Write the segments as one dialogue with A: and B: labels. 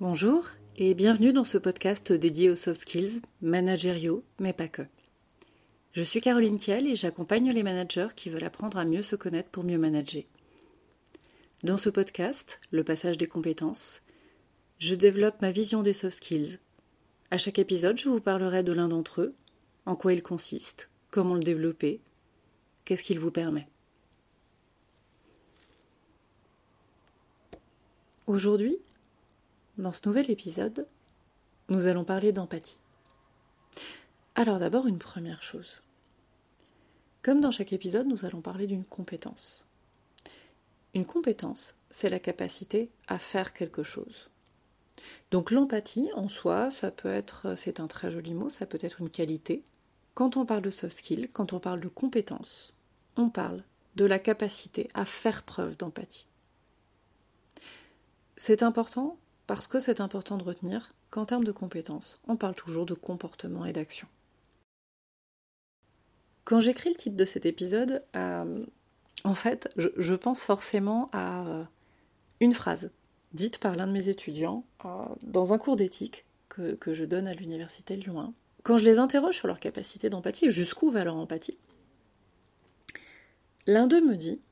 A: Bonjour et bienvenue dans ce podcast dédié aux soft skills, managériaux, mais pas que. Je suis Caroline Kiel et j'accompagne les managers qui veulent apprendre à mieux se connaître pour mieux manager. Dans ce podcast, le passage des compétences, je développe ma vision des soft skills. À chaque épisode, je vous parlerai de l'un d'entre eux, en quoi il consiste, comment le développer, qu'est-ce qu'il vous permet. Aujourd'hui, dans ce nouvel épisode, nous allons parler d'empathie. Alors d'abord une première chose. Comme dans chaque épisode, nous allons parler d'une compétence. Une compétence, c'est la capacité à faire quelque chose. Donc l'empathie en soi, ça peut être, c'est un très joli mot, ça peut être une qualité. Quand on parle de soft skill, quand on parle de compétence, on parle de la capacité à faire preuve d'empathie. C'est important parce que c'est important de retenir qu'en termes de compétences, on parle toujours de comportement et d'action. Quand j'écris le titre de cet épisode, euh, en fait, je, pense forcément à euh, une phrase dite par l'un de mes étudiants euh, dans un cours d'éthique que, que, je donne à l'université Lyon 1. Quand je les interroge sur leur capacité d'empathie, jusqu'où va leur empathie, l'un d'eux me dit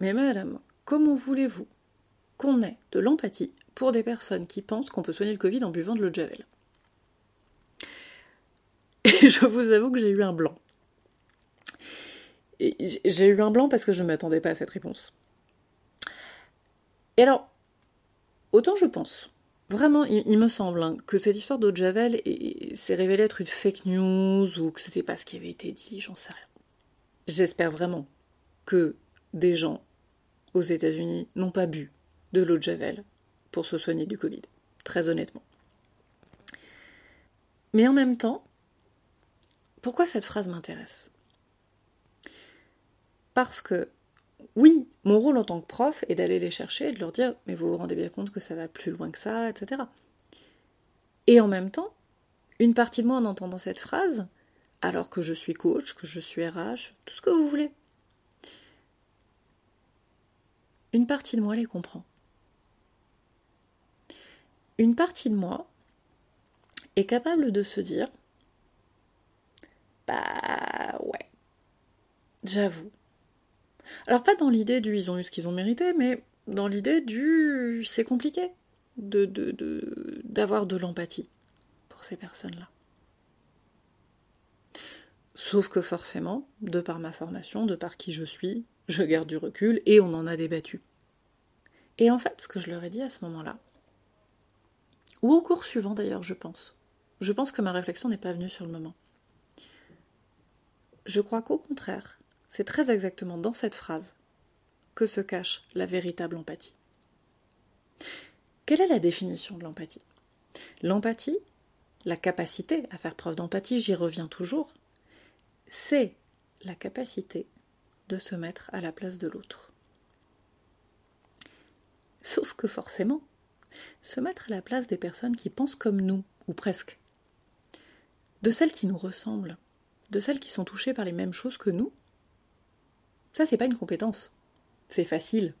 A: Mais madame, comment voulez-vous qu'on ait de l'empathie pour des personnes qui pensent qu'on peut soigner le Covid en buvant de l'eau de Javel. Et je vous avoue que j'ai eu un blanc. J'ai eu un blanc parce que je ne m'attendais pas à cette réponse. Et alors, autant je pense, vraiment, il, me semble hein, que cette histoire d'eau de Javel s'est révélée être une fake news ou que c'était pas ce qui avait été dit, j'en sais rien. J'espère vraiment que des gens aux États-Unis n'ont pas bu de l'eau de Javel pour se soigner du Covid, très honnêtement. Mais en même temps, pourquoi cette phrase m'intéresse? Parce que, oui, mon rôle en tant que prof est d'aller les chercher et de leur dire Mais vous vous rendez bien compte que ça va plus loin que ça, etc. Et en même temps, une partie de moi en entendant cette phrase, alors que je suis coach, que je suis RH, tout ce que vous voulez, une partie de moi les comprend une partie de moi est capable de se dire Bah ouais, j'avoue. Alors pas dans l'idée du ils ont eu ce qu'ils ont mérité, mais dans l'idée du c'est compliqué de, d'avoir de, de l'empathie pour ces personnes-là. Sauf que forcément, de par ma formation, de par qui je suis, je garde du recul et on en a débattu. Et en fait, ce que je leur ai dit à ce moment-là, ou au cours suivant d'ailleurs, je pense. Je pense que ma réflexion n'est pas venue sur le moment. Je crois qu'au contraire, c'est très exactement dans cette phrase que se cache la véritable empathie. Quelle est la définition de l'empathie? L'empathie, la capacité à faire preuve d'empathie, j'y reviens toujours, c'est la capacité de se mettre à la place de l'autre. Sauf que forcément, se mettre à la place des personnes qui pensent comme nous, ou presque, de celles qui nous ressemblent, de celles qui sont touchées par les mêmes choses que nous, ça c'est pas une compétence, c'est facile,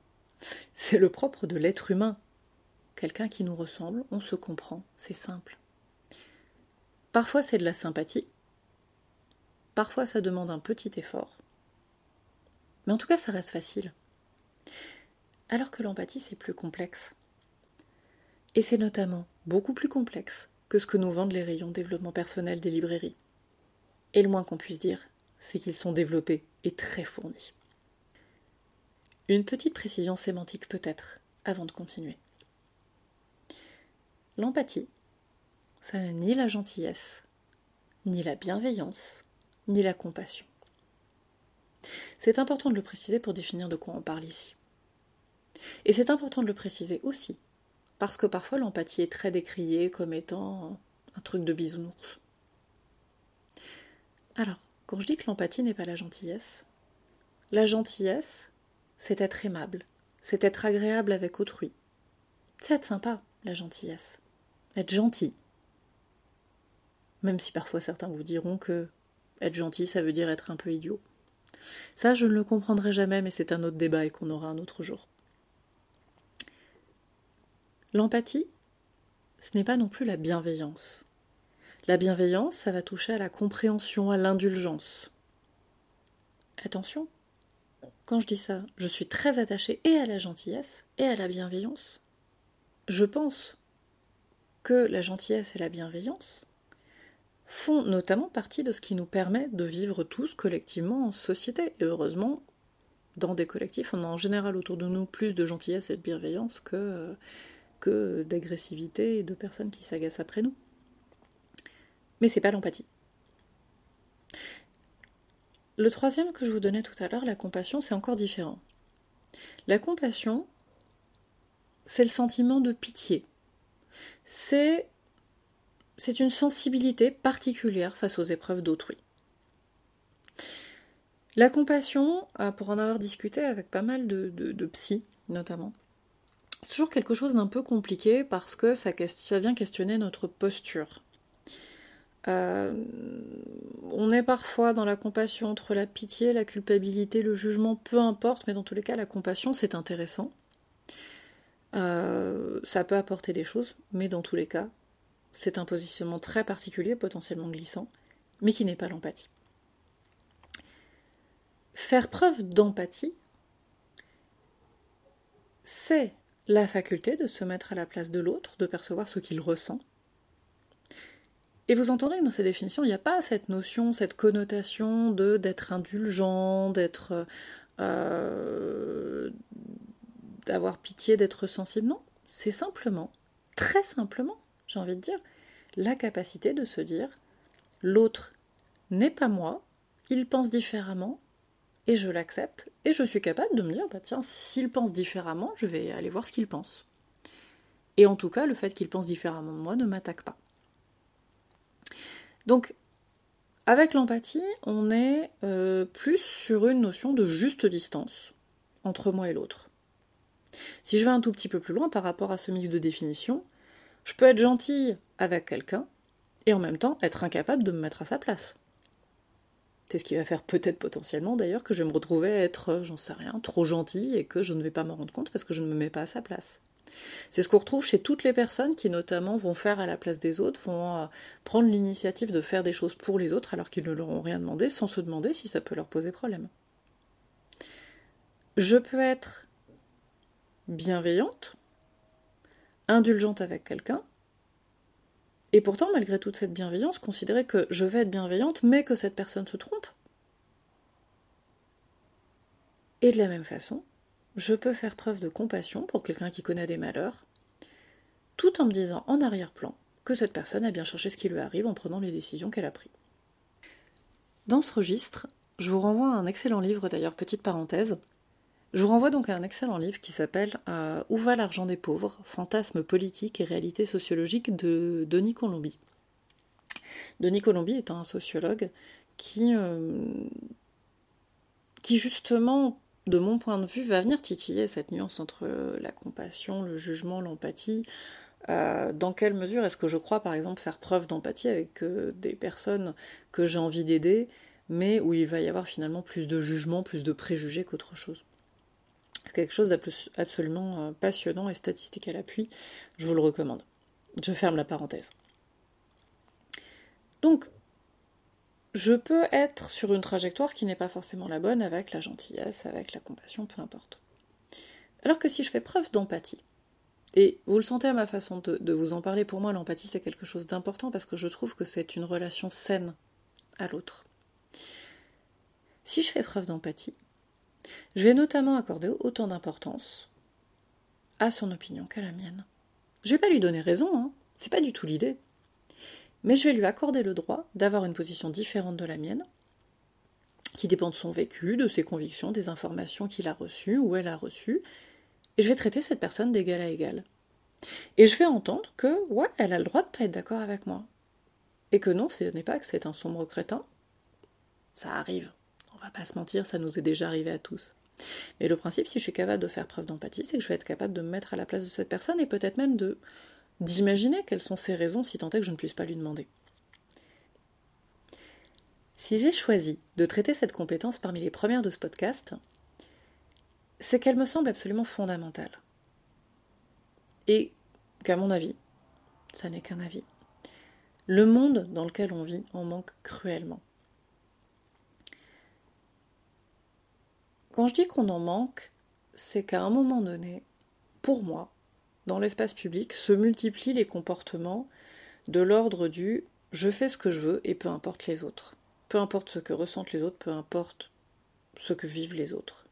A: c'est le propre de l'être humain. Quelqu'un qui nous ressemble, on se comprend, c'est simple. Parfois c'est de la sympathie, parfois ça demande un petit effort, mais en tout cas ça reste facile. Alors que l'empathie c'est plus complexe. Et c'est notamment beaucoup plus complexe que ce que nous vendent les rayons développement personnel des librairies. Et le moins qu'on puisse dire, c'est qu'ils sont développés et très fournis. Une petite précision sémantique peut-être, avant de continuer. L'empathie, ça n'est ni la gentillesse, ni la bienveillance, ni la compassion. C'est important de le préciser pour définir de quoi on parle ici. Et c'est important de le préciser aussi parce que parfois l'empathie est très décriée comme étant un truc de bisounours. Alors, quand je dis que l'empathie n'est pas la gentillesse, la gentillesse, c'est être aimable, c'est être agréable avec autrui. C'est être sympa, la gentillesse. Être gentil. Même si parfois certains vous diront que être gentil, ça veut dire être un peu idiot. Ça, je ne le comprendrai jamais, mais c'est un autre débat et qu'on aura un autre jour. L'empathie, ce n'est pas non plus la bienveillance. La bienveillance, ça va toucher à la compréhension, à l'indulgence. Attention, quand je dis ça, je suis très attachée et à la gentillesse et à la bienveillance. Je pense que la gentillesse et la bienveillance font notamment partie de ce qui nous permet de vivre tous collectivement en société. Et heureusement, dans des collectifs, on a en général autour de nous plus de gentillesse et de bienveillance que, que d'agressivité et de personnes qui s'agacent après nous. Mais c'est pas l'empathie. Le troisième que je vous donnais tout à l'heure, la compassion, c'est encore différent. La compassion, c'est le sentiment de pitié. C'est une sensibilité particulière face aux épreuves d'autrui. La compassion, euh, pour en avoir discuté avec pas mal de, de, psy notamment, c'est toujours quelque chose d'un peu compliqué parce que ça, vient questionner notre posture. Euh, on est parfois dans la compassion entre la pitié, la culpabilité, le jugement, peu importe, mais dans tous les cas, la compassion, c'est intéressant. Euh, ça peut apporter des choses, mais dans tous les cas, c'est un positionnement très particulier, potentiellement glissant, mais qui n'est pas l'empathie. Faire preuve d'empathie, c'est la faculté de se mettre à la place de l'autre, de percevoir ce qu'il ressent. Et vous entendez que dans ces définitions, il n'y a pas cette notion, cette connotation de d'être indulgent, d'être euh, d'avoir pitié, d'être sensible. Non, c'est simplement, très simplement, j'ai envie de dire, la capacité de se dire l'autre n'est pas moi, il pense différemment, et je l'accepte, et je suis capable de me dire, bah tiens, s'il pense différemment, je vais aller voir ce qu'il pense. Et en tout cas, le fait qu'il pense différemment de moi ne m'attaque pas. Donc, avec l'empathie, on est euh, plus sur une notion de juste distance entre moi et l'autre. Si je vais un tout petit peu plus loin par rapport à ce mix de définition, je peux être gentille avec quelqu'un et en même temps être incapable de me mettre à sa place. C'est ce qui va faire peut-être potentiellement d'ailleurs que je vais me retrouver à être, euh, j'en sais rien, trop gentille et que je ne vais pas m'en rendre compte parce que je ne me mets pas à sa place. C'est ce qu'on retrouve chez toutes les personnes qui notamment vont faire à la place des autres, vont euh, prendre l'initiative de faire des choses pour les autres alors qu'ils ne leur ont rien demandé sans se demander si ça peut leur poser problème. Je peux être bienveillante, indulgente avec quelqu'un, et pourtant, malgré toute cette bienveillance, considérer que je vais être bienveillante, mais que cette personne se trompe. Et de la même façon, je peux faire preuve de compassion pour quelqu'un qui connaît des malheurs, tout en me disant en arrière-plan que cette personne a bien cherché ce qui lui arrive en prenant les décisions qu'elle a prises. Dans ce registre, je vous renvoie à un excellent livre, d'ailleurs, petite parenthèse, je vous renvoie donc à un excellent livre qui s'appelle euh, Où va l'argent des pauvres? Fantasmes politiques et réalité sociologique de Denis Colombi. Denis Colombi est un sociologue qui, euh, qui justement, de mon point de vue, va venir titiller cette nuance entre la compassion, le jugement, l'empathie. Euh, dans quelle mesure est-ce que je crois, par exemple, faire preuve d'empathie avec des personnes que j'ai envie d'aider, mais où il va y avoir finalement plus de jugement, plus de préjugés qu'autre chose quelque chose d'absolument euh, passionnant et statistique à l'appui. Je vous le recommande. Je ferme la parenthèse. Donc, je peux être sur une trajectoire qui n'est pas forcément la bonne avec la gentillesse, avec la compassion, peu importe. Alors que si je fais preuve d'empathie, et vous le sentez à ma façon de, de vous en parler, pour moi l'empathie c'est quelque chose d'important parce que je trouve que c'est une relation saine à l'autre. Si je fais preuve d'empathie, je vais notamment accorder autant d'importance à son opinion qu'à la mienne. Je vais pas lui donner raison, hein, c'est pas du tout l'idée. Mais je vais lui accorder le droit d'avoir une position différente de la mienne, qui dépend de son vécu, de ses convictions, des informations qu'il a reçues ou elle a reçues, et je vais traiter cette personne d'égal à égal. Et je vais entendre que, ouais, elle a le droit de pas être d'accord avec moi. Et que non, ce n'est pas que c'est un sombre crétin. Ça arrive. On va pas se mentir, ça nous est déjà arrivé à tous. Mais le principe, si je suis capable de faire preuve d'empathie, c'est que je vais être capable de me mettre à la place de cette personne et peut-être même d'imaginer quelles sont ses raisons si tant est que je ne puisse pas lui demander. Si j'ai choisi de traiter cette compétence parmi les premières de ce podcast, c'est qu'elle me semble absolument fondamentale. Et qu'à mon avis, ça n'est qu'un avis, le monde dans lequel on vit en manque cruellement. Quand je dis qu'on en manque, c'est qu'à un moment donné, pour moi, dans l'espace public, se multiplient les comportements de l'ordre du je fais ce que je veux et peu importe les autres. Peu importe ce que ressentent les autres, peu importe ce que vivent les autres.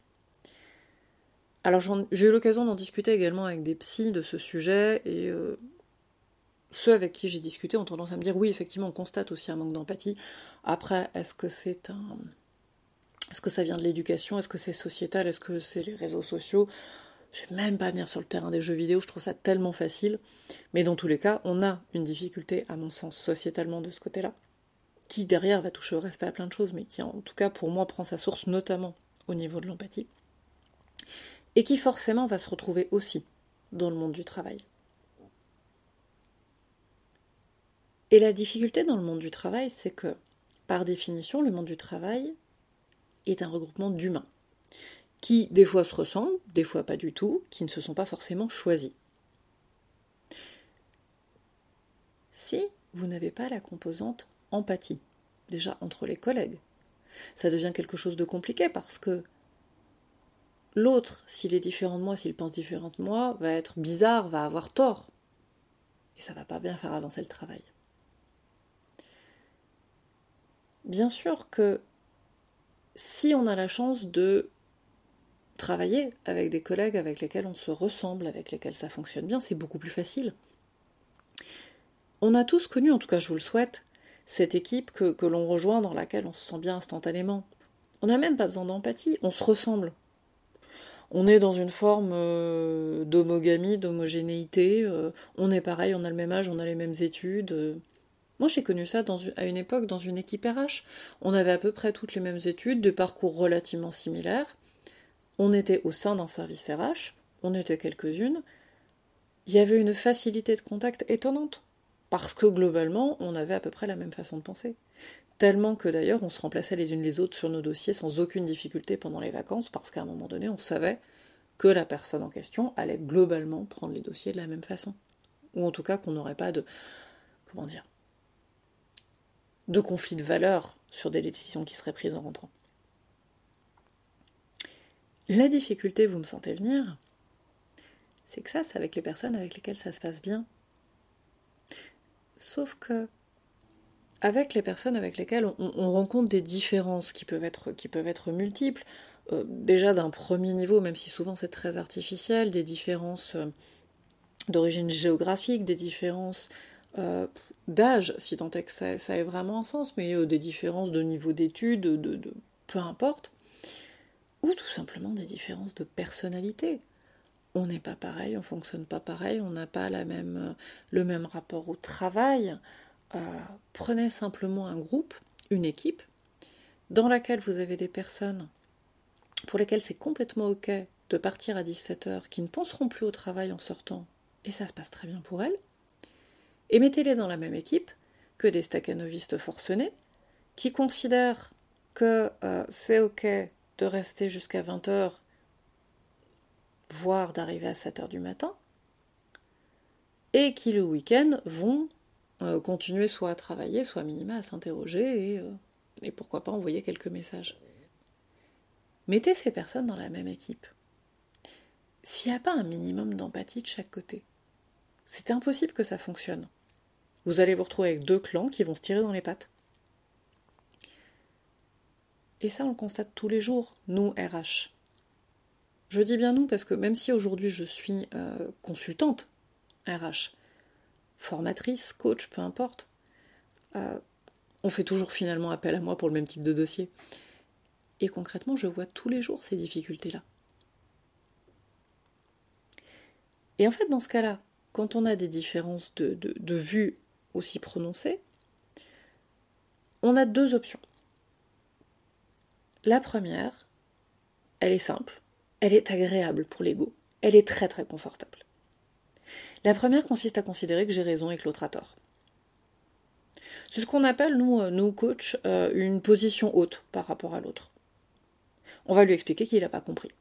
A: Alors j'ai eu l'occasion d'en discuter également avec des psys de ce sujet et euh, ceux avec qui j'ai discuté ont tendance à me dire oui effectivement on constate aussi un manque d'empathie. Après est-ce que c'est un est-ce que ça vient de l'éducation? Est-ce que c'est sociétal? Est-ce que c'est les réseaux sociaux? Je vais même pas venir sur le terrain des jeux vidéo, je trouve ça tellement facile. Mais dans tous les cas, on a une difficulté, à mon sens, sociétalement de ce côté-là, qui derrière va toucher au respect à plein de choses, mais qui en tout cas pour moi prend sa source notamment au niveau de l'empathie et qui forcément va se retrouver aussi dans le monde du travail. Et la difficulté dans le monde du travail, c'est que, par définition, le monde du travail est un regroupement d'humains, qui des fois se ressemblent, des fois pas du tout, qui ne se sont pas forcément choisis. Si vous n'avez pas la composante empathie, déjà entre les collègues, ça devient quelque chose de compliqué parce que L'autre, s'il est différent de moi, s'il pense différent de moi, va être bizarre, va avoir tort. Et ça va pas bien faire avancer le travail. Bien sûr que si on a la chance de travailler avec des collègues avec lesquels on se ressemble, avec lesquels ça fonctionne bien, c'est beaucoup plus facile. On a tous connu, en tout cas je vous le souhaite, cette équipe que, l'on rejoint dans laquelle on se sent bien instantanément. On n'a même pas besoin d'empathie, on se ressemble on est dans une forme euh, d'homogamie, d'homogénéité, euh, on est pareil, on a le même âge, on a les mêmes études. Euh. Moi j'ai connu ça à une époque dans une équipe RH. On avait à peu près toutes les mêmes études, de parcours relativement similaires. On était au sein d'un service RH, on était quelques-unes. Il y avait une facilité de contact étonnante, parce que globalement on avait à peu près la même façon de penser. Tellement que d'ailleurs on se remplaçait les unes les autres sur nos dossiers sans aucune difficulté pendant les vacances, parce qu'à un moment donné on savait que la personne en question allait globalement prendre les dossiers de la même façon. Ou en tout cas qu'on n'aurait pas de. comment dire de conflit de valeurs sur des décisions qui seraient prises en rentrant. La difficulté, vous me sentez venir, c'est que ça, c'est avec les personnes avec lesquelles ça se passe bien. Sauf que avec les personnes avec lesquelles on, rencontre des différences qui peuvent être, qui peuvent être multiples, euh, déjà d'un premier niveau, même si souvent c'est très artificiel, des différences euh, d'origine géographique, des différences euh, d'âge, si tant est que ça, ait vraiment un sens, mais des différences de niveau d'études, de, peu importe, ou tout simplement des différences de personnalité. On n'est pas pareil, on fonctionne pas pareil, on n'a pas même, le même rapport au travail, euh, prenez simplement un groupe, une équipe, dans laquelle vous avez des personnes pour lesquelles c'est complètement ok de partir à 17h, qui ne penseront plus au travail en sortant, et ça se passe très bien pour elles, et mettez-les dans la même équipe que des staccanovistes forcenés, qui considèrent que euh, c'est ok de rester jusqu'à 20h, voire d'arriver à 7h du matin, et qui le week-end vont euh, continuer soit à travailler, soit à minima à s'interroger et, euh, et pourquoi pas envoyer quelques messages. Mettez ces personnes dans la même équipe. S'il n'y a pas un minimum d'empathie de chaque côté, c'est impossible que ça fonctionne. Vous allez vous retrouver avec deux clans qui vont se tirer dans les pattes. Et ça, on le constate tous les jours, nous, RH. Je dis bien nous parce que même si aujourd'hui je suis euh, consultante RH, formatrice, coach, peu importe, euh, on fait toujours finalement appel à moi pour le même type de dossier. Et concrètement, je vois tous les jours ces difficultés-là. Et en fait, dans ce cas-là, quand on a des différences de, de, de vue aussi prononcées, on a deux options. La première, elle est simple, elle est agréable pour l'ego, elle est très très confortable. La première consiste à considérer que j'ai raison et que l'autre a tort. C'est ce qu'on appelle, nous, euh, nous coachs, euh, une position haute par rapport à l'autre. On va lui expliquer qu'il n'a pas compris.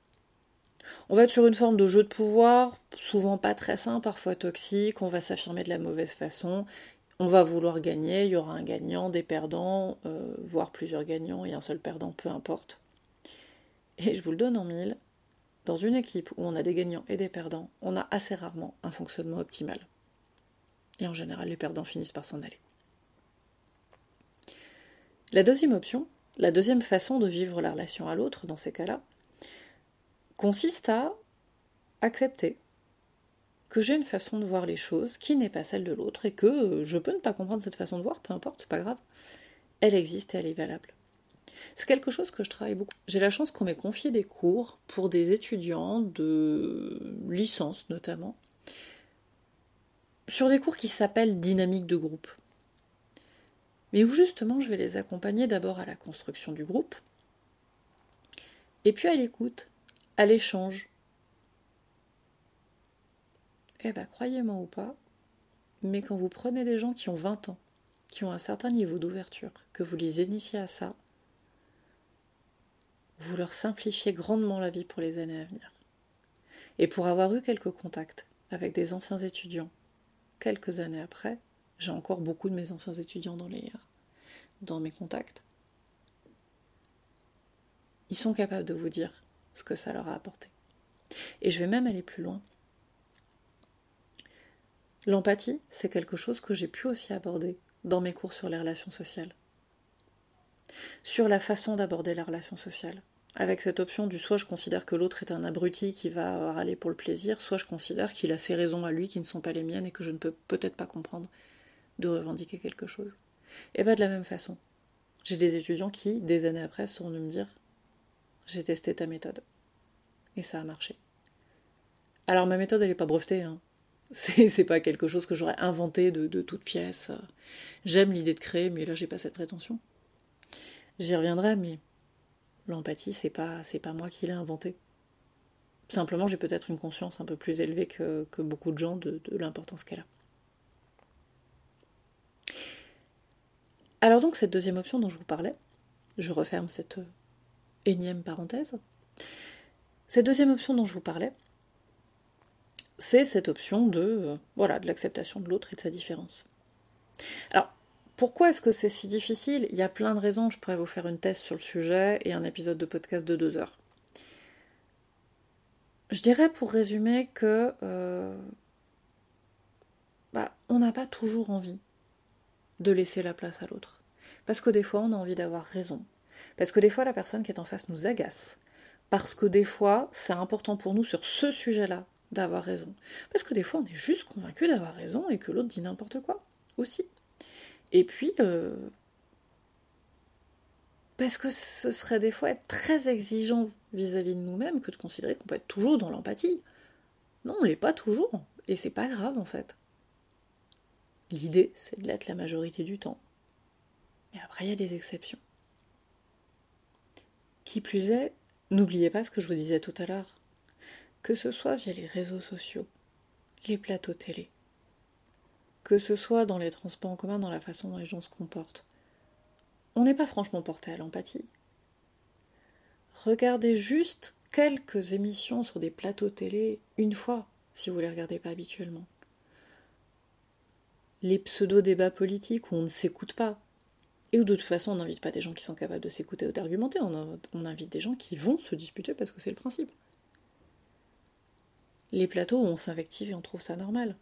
A: On va être sur une forme de jeu de pouvoir, souvent pas très sain, parfois toxique, on va s'affirmer de la mauvaise façon, on va vouloir gagner, il y aura un gagnant, des perdants, euh, voire plusieurs gagnants et un seul perdant, peu importe. Et je vous le donne en mille, dans une équipe où on a des gagnants et des perdants, on a assez rarement un fonctionnement optimal. Et en général, les perdants finissent par s'en aller. La deuxième option, la deuxième façon de vivre la relation à l'autre dans ces cas-là, consiste à accepter que j'ai une façon de voir les choses qui n'est pas celle de l'autre et que je peux ne pas comprendre cette façon de voir, peu importe, c'est pas grave. Elle existe et elle est valable. C'est quelque chose que je travaille beaucoup. J'ai la chance qu'on m'ait confié des cours pour des étudiants de licence notamment, sur des cours qui s'appellent dynamique de groupe. Mais où justement je vais les accompagner d'abord à la construction du groupe, et puis à l'écoute, à l'échange. Eh bien, croyez-moi ou pas, mais quand vous prenez des gens qui ont 20 ans, qui ont un certain niveau d'ouverture, que vous les initiez à ça, vous leur simplifiez grandement la vie pour les années à venir. Et pour avoir eu quelques contacts avec des anciens étudiants, quelques années après, j'ai encore beaucoup de mes anciens étudiants dans, les, dans mes contacts, ils sont capables de vous dire ce que ça leur a apporté. Et je vais même aller plus loin. L'empathie, c'est quelque chose que j'ai pu aussi aborder dans mes cours sur les relations sociales. Sur la façon d'aborder la relation sociale. Avec cette option du soit je considère que l'autre est un abruti qui va râler pour le plaisir, soit je considère qu'il a ses raisons à lui qui ne sont pas les miennes et que je ne peux peut-être pas comprendre de revendiquer quelque chose. Et pas de la même façon. J'ai des étudiants qui, des années après, sont venus me dire j'ai testé ta méthode. Et ça a marché. Alors ma méthode, elle n'est pas brevetée. Hein. C'est pas quelque chose que j'aurais inventé de, toute pièce. J'aime l'idée de créer, mais là, j'ai pas cette prétention. J'y reviendrai, mais l'empathie, c'est pas, pas moi qui l'ai inventé. Simplement, j'ai peut-être une conscience un peu plus élevée que, que beaucoup de gens de, de l'importance qu'elle a. Alors donc, cette deuxième option dont je vous parlais, je referme cette énième parenthèse. Cette deuxième option dont je vous parlais, c'est cette option de euh, voilà de l'acceptation de l'autre et de sa différence. Alors, pourquoi est-ce que c'est si difficile? Il y a plein de raisons, je pourrais vous faire une thèse sur le sujet et un épisode de podcast de deux heures. Je dirais pour résumer que euh, bah, on n'a pas toujours envie de laisser la place à l'autre. Parce que des fois, on a envie d'avoir raison. Parce que des fois, la personne qui est en face nous agace. Parce que des fois, c'est important pour nous sur ce sujet-là d'avoir raison. Parce que des fois, on est juste convaincu d'avoir raison et que l'autre dit n'importe quoi aussi. Et puis, euh, parce que ce serait des fois être très exigeant vis-à-vis de nous-mêmes que de considérer qu'on peut être toujours dans l'empathie. Non, on l'est pas toujours. Et c'est pas grave en fait. L'idée, c'est de l'être la majorité du temps. Mais après, il y a des exceptions. Qui plus est, n'oubliez pas ce que je vous disais tout à l'heure. Que ce soit via les réseaux sociaux, les plateaux télé, que ce soit dans les transports en commun, dans la façon dont les gens se comportent, on n'est pas franchement porté à l'empathie. Regardez juste quelques émissions sur des plateaux télé une fois, si vous ne les regardez pas habituellement. Les pseudo-débats politiques où on ne s'écoute pas, et où de toute façon on n'invite pas des gens qui sont capables de s'écouter ou d'argumenter, on, on invite des gens qui vont se disputer parce que c'est le principe. Les plateaux où on s'invective et on trouve ça normal.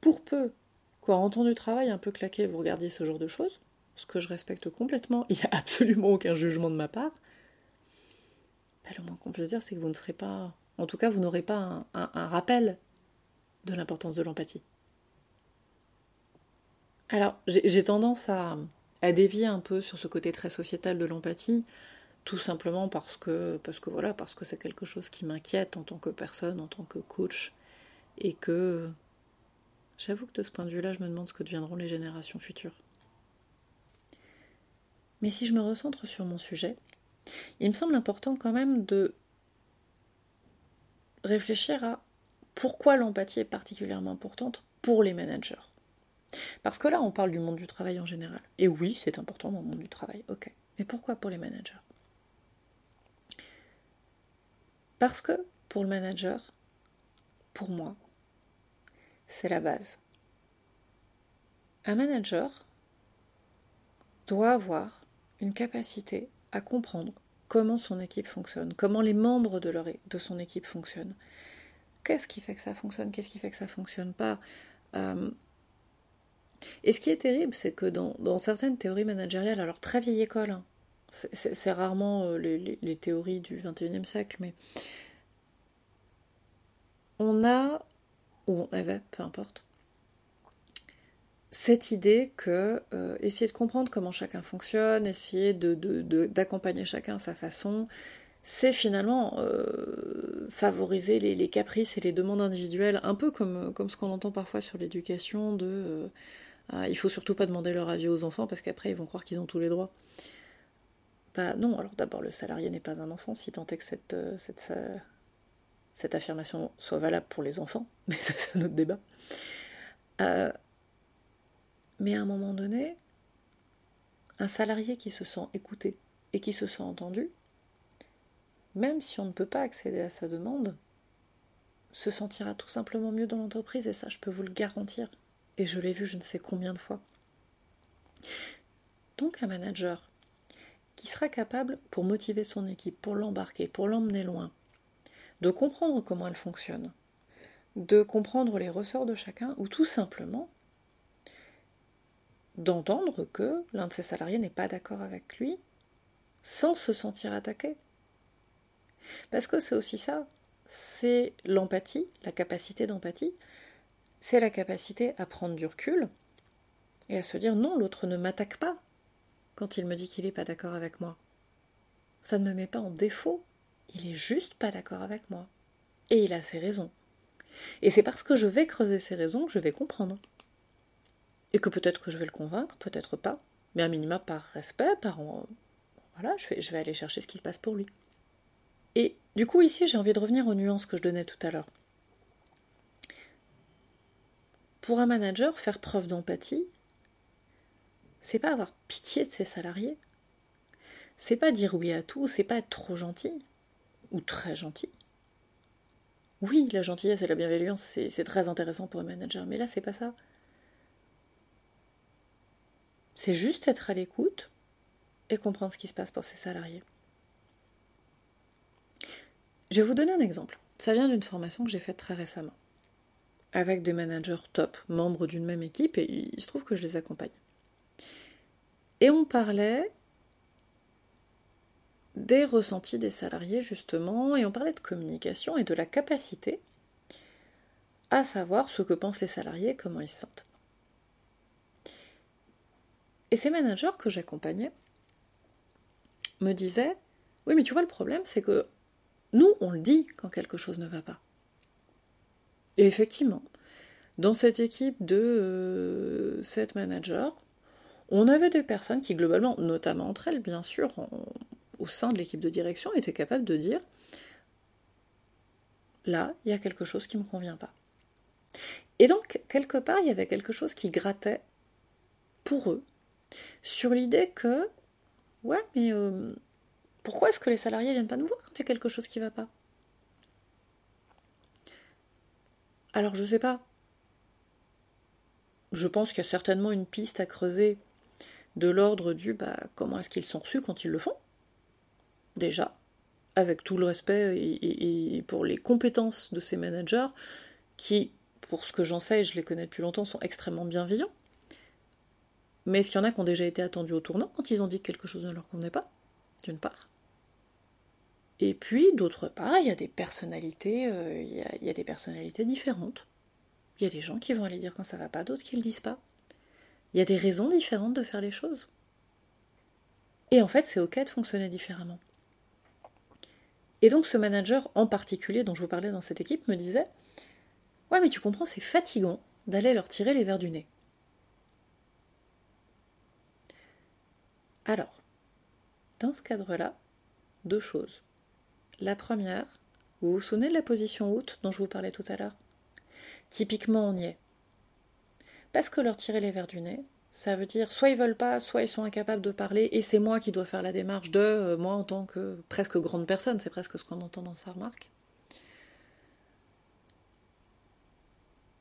A: Pour peu qu'en temps du travail un peu claqué, vous regardiez ce genre de choses, ce que je respecte complètement, il n'y a absolument aucun jugement de ma part, bah, le moins qu'on peut se dire, c'est que vous ne serez pas. En tout cas, vous n'aurez pas un rappel de l'importance de l'empathie. Alors, j'ai tendance à, dévier un peu sur ce côté très sociétal de l'empathie, tout simplement parce que, parce que voilà, parce que c'est quelque chose qui m'inquiète en tant que personne, en tant que coach, et que j'avoue que de ce point de vue-là, je me demande ce que deviendront les générations futures. Mais si je me recentre sur mon sujet, il me semble important quand même de réfléchir à pourquoi l'empathie est particulièrement importante pour les managers. Parce que là, on parle du monde du travail en général. Et oui, c'est important dans le monde du travail, ok. Mais pourquoi pour les managers? Parce que pour le manager, pour moi, c'est la base. Un manager doit avoir une capacité à comprendre comment son équipe fonctionne, comment les membres de, son équipe fonctionnent. Qu'est-ce qui fait que ça fonctionne Qu'est-ce qui fait que ça fonctionne pas euh, Et ce qui est terrible, c'est que dans, certaines théories managériales, alors très vieille école, hein, c'est rarement euh, les, théories du 21e siècle, mais on a, ou on avait, peu importe, cette idée que euh, essayer de comprendre comment chacun fonctionne, essayer d'accompagner chacun à sa façon, c'est finalement euh, favoriser les, caprices et les demandes individuelles, un peu comme, ce qu'on entend parfois sur l'éducation de euh, ah, faut surtout pas demander leur avis aux enfants parce qu'après ils vont croire qu'ils ont tous les droits. Non, alors d'abord le salarié n'est pas un enfant, si tant est que cette, cette, cette affirmation soit valable pour les enfants, mais ça c'est un autre débat. Mais à un moment donné, un salarié qui se sent écouté et qui se sent entendu, même si on ne peut pas accéder à sa demande, se sentira tout simplement mieux dans l'entreprise et ça je peux vous le garantir. Et je l'ai vu je ne sais combien de fois. Donc un manager qui sera capable, pour motiver son équipe, pour l'embarquer, pour l'emmener loin, de comprendre comment elle fonctionne, de comprendre les ressorts de chacun, ou tout simplement d'entendre que l'un de ses salariés n'est pas d'accord avec lui sans se sentir attaqué. Parce que c'est aussi ça, c'est l'empathie, la capacité d'empathie, c'est la capacité à prendre du recul et à se dire non, l'autre ne m'attaque pas quand il me dit qu'il n'est pas d'accord avec moi. Ça ne me met pas en défaut, il est juste pas d'accord avec moi. Et il a ses raisons. Et c'est parce que je vais creuser ses raisons que je vais comprendre. Et que peut-être que je vais le convaincre, peut-être pas, mais à minima par respect, par voilà, je vais, je vais aller chercher ce qui se passe pour lui. Et du coup, ici, j'ai envie de revenir aux nuances que je donnais tout à l'heure. Pour un manager, faire preuve d'empathie, c'est pas avoir pitié de ses salariés, c'est pas dire oui à tout, c'est pas être trop gentil ou très gentil. Oui, la gentillesse et la bienveillance, c'est très intéressant pour un manager, mais là, c'est pas ça. C'est juste être à l'écoute et comprendre ce qui se passe pour ses salariés. Je vais vous donner un exemple. Ça vient d'une formation que j'ai faite très récemment, avec des managers top, membres d'une même équipe, et il se trouve que je les accompagne. Et on parlait des ressentis des salariés, justement, et on parlait de communication et de la capacité à savoir ce que pensent les salariés, comment ils se sentent. Et ces managers que j'accompagnais me disaient Oui, mais tu vois, le problème, c'est que nous, on le dit quand quelque chose ne va pas. Et effectivement, dans cette équipe de euh, sept managers, on avait des personnes qui, globalement, notamment entre elles, bien sûr, au sein de l'équipe de direction, étaient capables de dire Là, il y a quelque chose qui ne me convient pas. Et donc, quelque part, il y avait quelque chose qui grattait pour eux, sur l'idée que, ouais, mais euh, pourquoi est-ce que les salariés viennent pas nous voir quand il y a quelque chose qui va pas? Alors je sais pas. Je pense qu'il y a certainement une piste à creuser de l'ordre du bah, comment est-ce qu'ils sont reçus quand ils le font Déjà, avec tout le respect et, pour les compétences de ces managers qui, pour ce que j'en sais, et je les connais depuis longtemps, sont extrêmement bienveillants. Mais est-ce qu'il y en a qui ont déjà été attendus au tournant quand ils ont dit que quelque chose ne leur convenait pas D'une part? Et puis, d'autre part, il y a des personnalités, euh, il, y a, des personnalités différentes. Il y a des gens qui vont aller dire quand ça va pas, d'autres qui le disent pas. Il y a des raisons différentes de faire les choses. Et en fait, c'est ok de fonctionner différemment. Et donc, ce manager en particulier dont je vous parlais dans cette équipe me disait Ouais, mais tu comprends, c'est fatigant d'aller leur tirer les verres du nez. Alors, dans ce cadre-là, deux choses. La première, vous vous souvenez de la position haute dont je vous parlais tout à l'heure? Typiquement, on y est. Parce que leur tirer les verres du nez, Ça veut dire soit ils veulent pas, soit ils sont incapables de parler, et c'est moi qui dois faire la démarche de euh, moi en tant que presque grande personne, c'est presque ce qu'on entend dans sa remarque.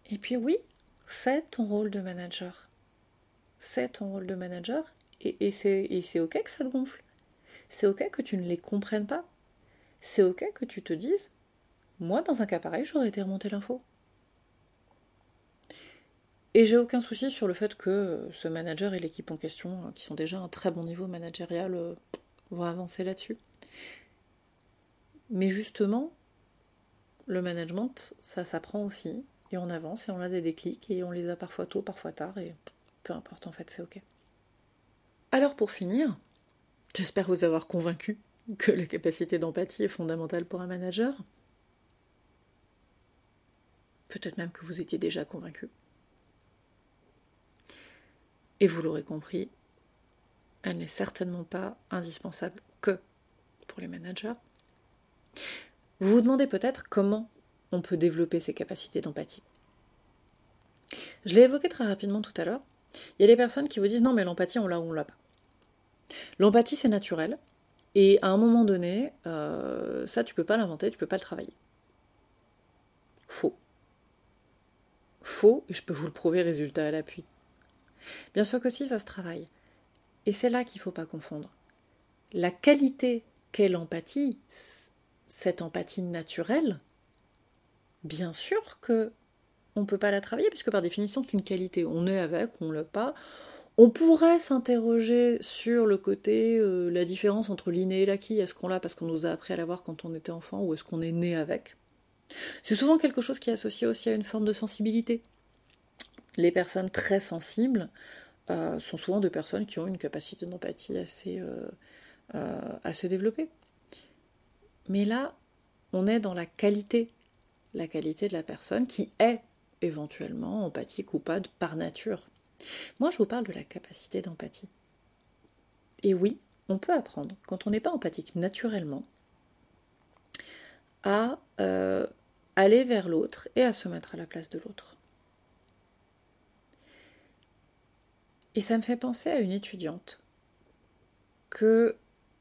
A: Et puis oui, c'est ton rôle de manager. C'est ton rôle de manager, et, c'est ok que ça te gonfle. C'est ok que tu ne les comprennes pas. C'est ok que tu te dises, moi dans un cas pareil, j'aurais été remonter l'info. Et j'ai aucun souci sur le fait que ce manager et l'équipe en question, qui sont déjà à un très bon niveau managérial, euh, vont avancer là-dessus. Mais justement, le management, ça s'apprend aussi, et on avance, et on a des déclics, et on les a parfois tôt, parfois tard, et peu importe, en fait, c'est ok. Alors pour finir, j'espère vous avoir convaincu que la capacité d'empathie est fondamentale pour un manager. Peut-être même que vous étiez déjà convaincu. Et vous l'aurez compris, elle n'est certainement pas indispensable que pour les managers. Vous vous demandez peut-être comment on peut développer ces capacités d'empathie. Je l'ai évoqué très rapidement tout à l'heure. Il y a des personnes qui vous disent non mais l'empathie on l'a ou on l'a pas. L'empathie c'est naturel et à un moment donné euh, ça tu peux pas l'inventer, tu peux pas le travailler. Faux. Faux et je peux vous le prouver résultat à l'appui. Bien sûr que si, ça se travaille. Et c'est là qu'il ne faut pas confondre. La qualité qu'est l'empathie, cette empathie naturelle, bien sûr que on ne peut pas la travailler, puisque par définition, c'est une qualité. On est avec, on l'a pas. On pourrait s'interroger sur le côté, euh, la différence entre l'inné et l'acquis. Est-ce qu'on l'a parce qu'on nous a appris à l'avoir quand on était enfant, ou est-ce qu'on est né avec? C'est souvent quelque chose qui est associé aussi à une forme de sensibilité les personnes très sensibles euh, sont souvent des personnes qui ont une capacité d'empathie assez, euh, euh, à se développer. Mais là, on est dans la qualité, la qualité de la personne qui est éventuellement empathique ou pas par nature. Moi, je vous parle de la capacité d'empathie. Et oui, on peut apprendre, quand on n'est pas empathique naturellement, à aller vers l'autre et à se mettre à la place de l'autre. Et ça me fait penser à une étudiante que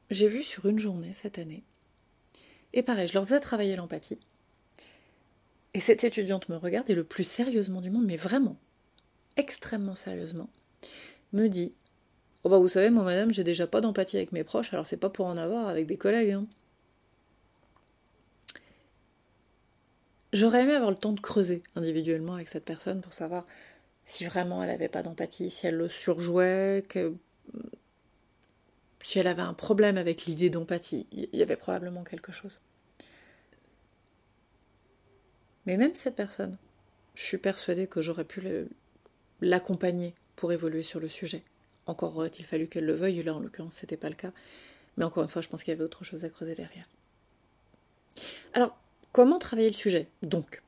A: j'ai vue sur une journée cette année. Et pareil, je leur faisais travailler l'empathie. Et cette étudiante me regarde et le plus sérieusement du monde, mais vraiment, extrêmement sérieusement, me dit Oh bah vous savez, moi madame, j'ai déjà pas d'empathie avec mes proches, alors c'est pas pour en avoir avec des collègues. Hein. J'aurais aimé avoir le temps de creuser individuellement avec cette personne pour savoir si vraiment elle n'avait pas d'empathie, si elle le surjouait, que si elle avait un problème avec l'idée d'empathie, il y avait probablement quelque chose. Mais même cette personne, je suis persuadée que j'aurais pu l'accompagner pour évoluer sur le sujet. Encore aurait-il fallu qu'elle le veuille, là en l'occurrence c'était pas le cas. Mais encore une fois, je pense qu'il y avait autre chose à creuser derrière. Alors, comment travailler le sujet? Donc,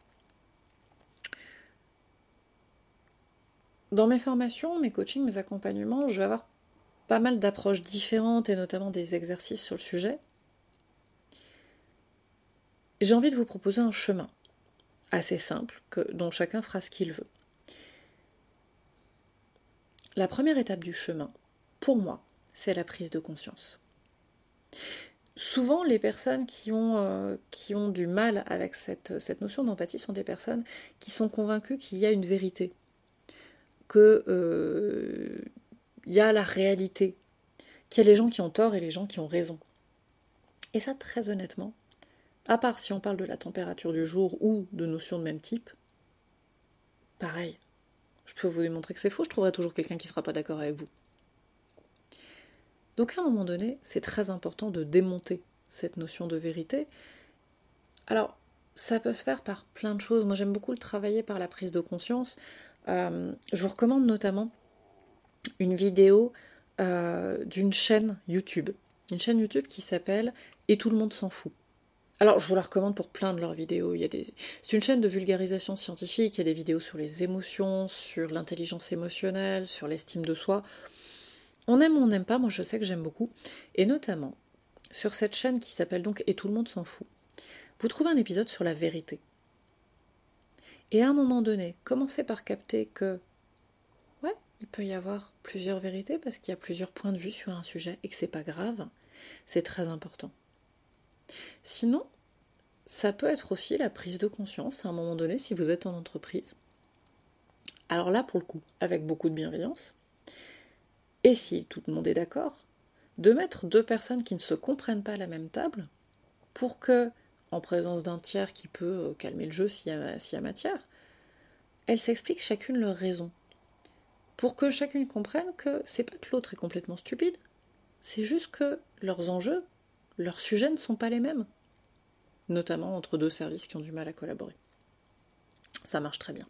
A: Dans mes formations, mes coachings, mes accompagnements, je vais avoir pas mal d'approches différentes et notamment des exercices sur le sujet. J'ai envie de vous proposer un chemin assez simple que, dont chacun fera ce qu'il veut. La première étape du chemin, pour moi, c'est la prise de conscience. Souvent, les personnes qui ont, euh, du mal avec cette notion d'empathie sont des personnes qui sont convaincues qu'il y a une vérité que euh, y a la réalité, qu'il y a les gens qui ont tort et les gens qui ont raison. Et ça, très honnêtement, à part si on parle de la température du jour ou de notions de même type, pareil. Je peux vous démontrer que c'est faux, je trouverai toujours quelqu'un qui ne sera pas d'accord avec vous. Donc à un moment donné, c'est très important de démonter cette notion de vérité. Alors, ça peut se faire par plein de choses. Moi, j'aime beaucoup le travailler par la prise de conscience. Euh, je vous recommande notamment une vidéo euh, d'une chaîne YouTube. Une chaîne YouTube qui s'appelle Et tout le monde s'en fout. Alors, je vous la recommande pour plein de leurs vidéos. C'est une chaîne de vulgarisation scientifique. Il y a des vidéos sur les émotions, sur l'intelligence émotionnelle, sur l'estime de soi. On aime ou on n'aime pas. Moi, je sais que j'aime beaucoup. Et notamment, sur cette chaîne qui s'appelle donc Et tout le monde s'en fout, vous trouvez un épisode sur la vérité. Et à un moment donné, commencez par capter que, ouais, il peut y avoir plusieurs vérités parce qu'il y a plusieurs points de vue sur un sujet et que c'est pas grave. C'est très important. Sinon, ça peut être aussi la prise de conscience à un moment donné si vous êtes en entreprise. Alors là, pour le coup, avec beaucoup de bienveillance, et si tout le monde est d'accord, de mettre deux personnes qui ne se comprennent pas à la même table pour que, en présence d'un tiers qui peut euh, calmer le jeu s'il y, a matière, elles s'expliquent chacune leur raison. Pour que chacune comprenne que c'est pas que l'autre est complètement stupide, c'est juste que leurs enjeux, leurs sujets ne sont pas les mêmes. Notamment entre deux services qui ont du mal à collaborer. Ça marche très bien.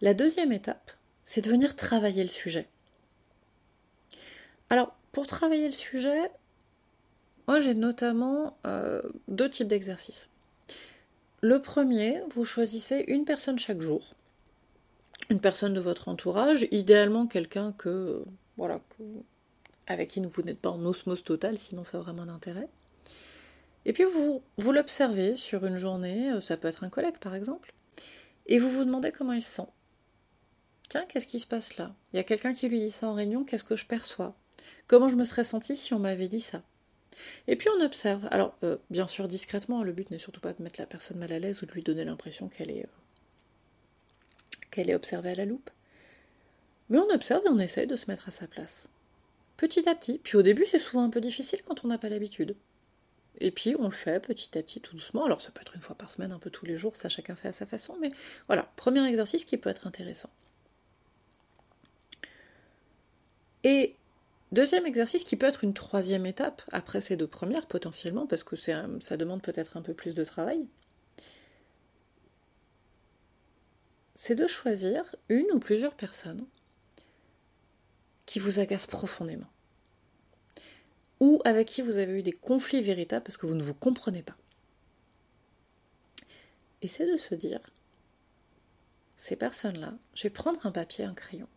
A: La deuxième étape, c'est de venir travailler le sujet. Alors, pour travailler le sujet, moi j'ai notamment euh, deux types d'exercices. Le premier, vous choisissez une personne chaque jour, une personne de votre entourage, idéalement quelqu'un que, voilà, avec qui vous n'êtes pas en osmose totale, sinon ça a vraiment d'intérêt. Et puis vous, vous l'observez sur une journée, euh, ça peut être un collègue par exemple, et vous vous demandez comment il se sent. Tiens, qu'est-ce qui se passe là? Il y a quelqu'un qui lui dit ça en réunion, qu'est-ce que je perçois? Comment je me serais sentie si on m'avait dit ça? Et puis on observe. Alors, euh, bien sûr, discrètement, le but n'est surtout pas de mettre la personne mal à l'aise ou de lui donner l'impression qu'elle est, euh, qu'elle est observée à la loupe. Mais on observe et on essaye de se mettre à sa place. Petit à petit. Puis au début, c'est souvent un peu difficile quand on n'a pas l'habitude. Et puis on le fait petit à petit, tout doucement. Alors ça peut être une fois par semaine, un peu tous les jours, ça chacun fait à sa façon. Mais voilà, premier exercice qui peut être intéressant. Et Deuxième exercice qui peut être une troisième étape après ces deux premières potentiellement, parce que ça demande peut-être un peu plus de travail, c'est de choisir une ou plusieurs personnes qui vous agacent profondément, ou avec qui vous avez eu des conflits véritables parce que vous ne vous comprenez pas. Et c'est de se dire, ces personnes-là, je vais prendre un papier, un crayon,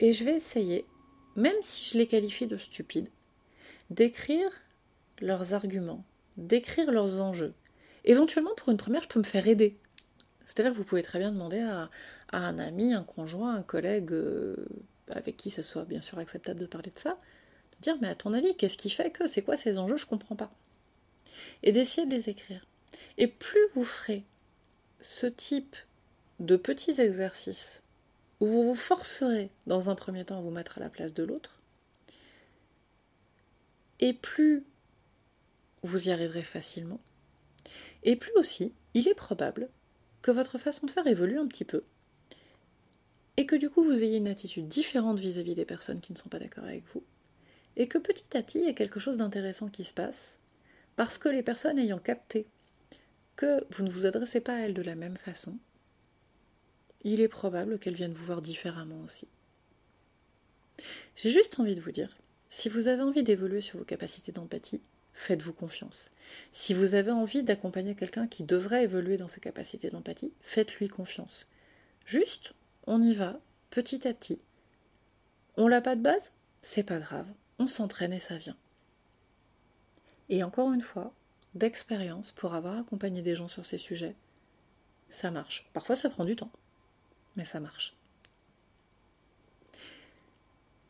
A: et je vais essayer, même si je les qualifie de stupides, d'écrire leurs arguments, d'écrire leurs enjeux. Éventuellement, pour une première, je peux me faire aider. C'est-à-dire que vous pouvez très bien demander à, un ami, un conjoint, un collègue euh, avec qui ça soit bien sûr acceptable de parler de ça, de dire mais à ton avis, qu'est-ce qui fait que c'est quoi ces enjeux, je comprends pas. Et d'essayer de les écrire. Et plus vous ferez ce type de petits exercices où vous vous forcerez dans un premier temps à vous mettre à la place de l'autre, et plus vous y arriverez facilement, et plus aussi il est probable que votre façon de faire évolue un petit peu, et que du coup vous ayez une attitude différente vis-à-vis des personnes qui ne sont pas d'accord avec vous, et que petit à petit il y a quelque chose d'intéressant qui se passe, parce que les personnes ayant capté que vous ne vous adressez pas à elles de la même façon, il est probable qu'elles viennent vous voir différemment aussi. J'ai juste envie de vous dire, si vous avez envie d'évoluer sur vos capacités d'empathie, faites-vous confiance. Si vous avez envie d'accompagner quelqu'un qui devrait évoluer dans ses capacités d'empathie, faites-lui confiance. Juste, on y va, petit à petit. On l'a pas de base? C'est pas grave, on s'entraîne et ça vient. Et encore une fois, d'expérience pour avoir accompagné des gens sur ces sujets, ça marche. Parfois ça prend du temps mais ça marche.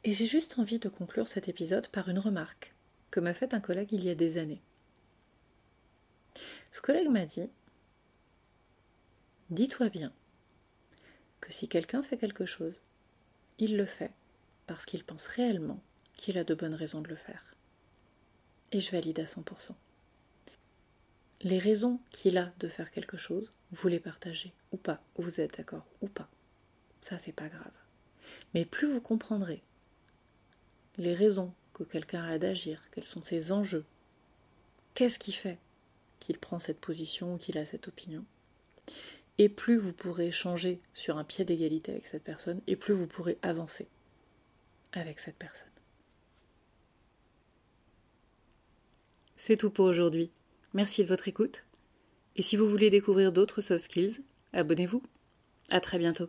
A: Et j'ai juste envie de conclure cet épisode par une remarque que m'a faite un collègue il y a des années. Ce collègue m'a dit Dis-toi bien que si quelqu'un fait quelque chose, il le fait parce qu'il pense réellement qu'il a de bonnes raisons de le faire. Et je valide à 100%. Les raisons qu'il a de faire quelque chose, vous les partagez ou pas, vous êtes d'accord ou pas. Ça, c'est pas grave. Mais plus vous comprendrez les raisons que quelqu'un a d'agir, quels sont ses enjeux, qu'est-ce qui fait qu'il prend cette position ou qu'il a cette opinion, et plus vous pourrez changer sur un pied d'égalité avec cette personne, et plus vous pourrez avancer avec cette personne. C'est tout pour aujourd'hui. Merci de votre écoute. Et si vous voulez découvrir d'autres soft skills, abonnez-vous. À très bientôt.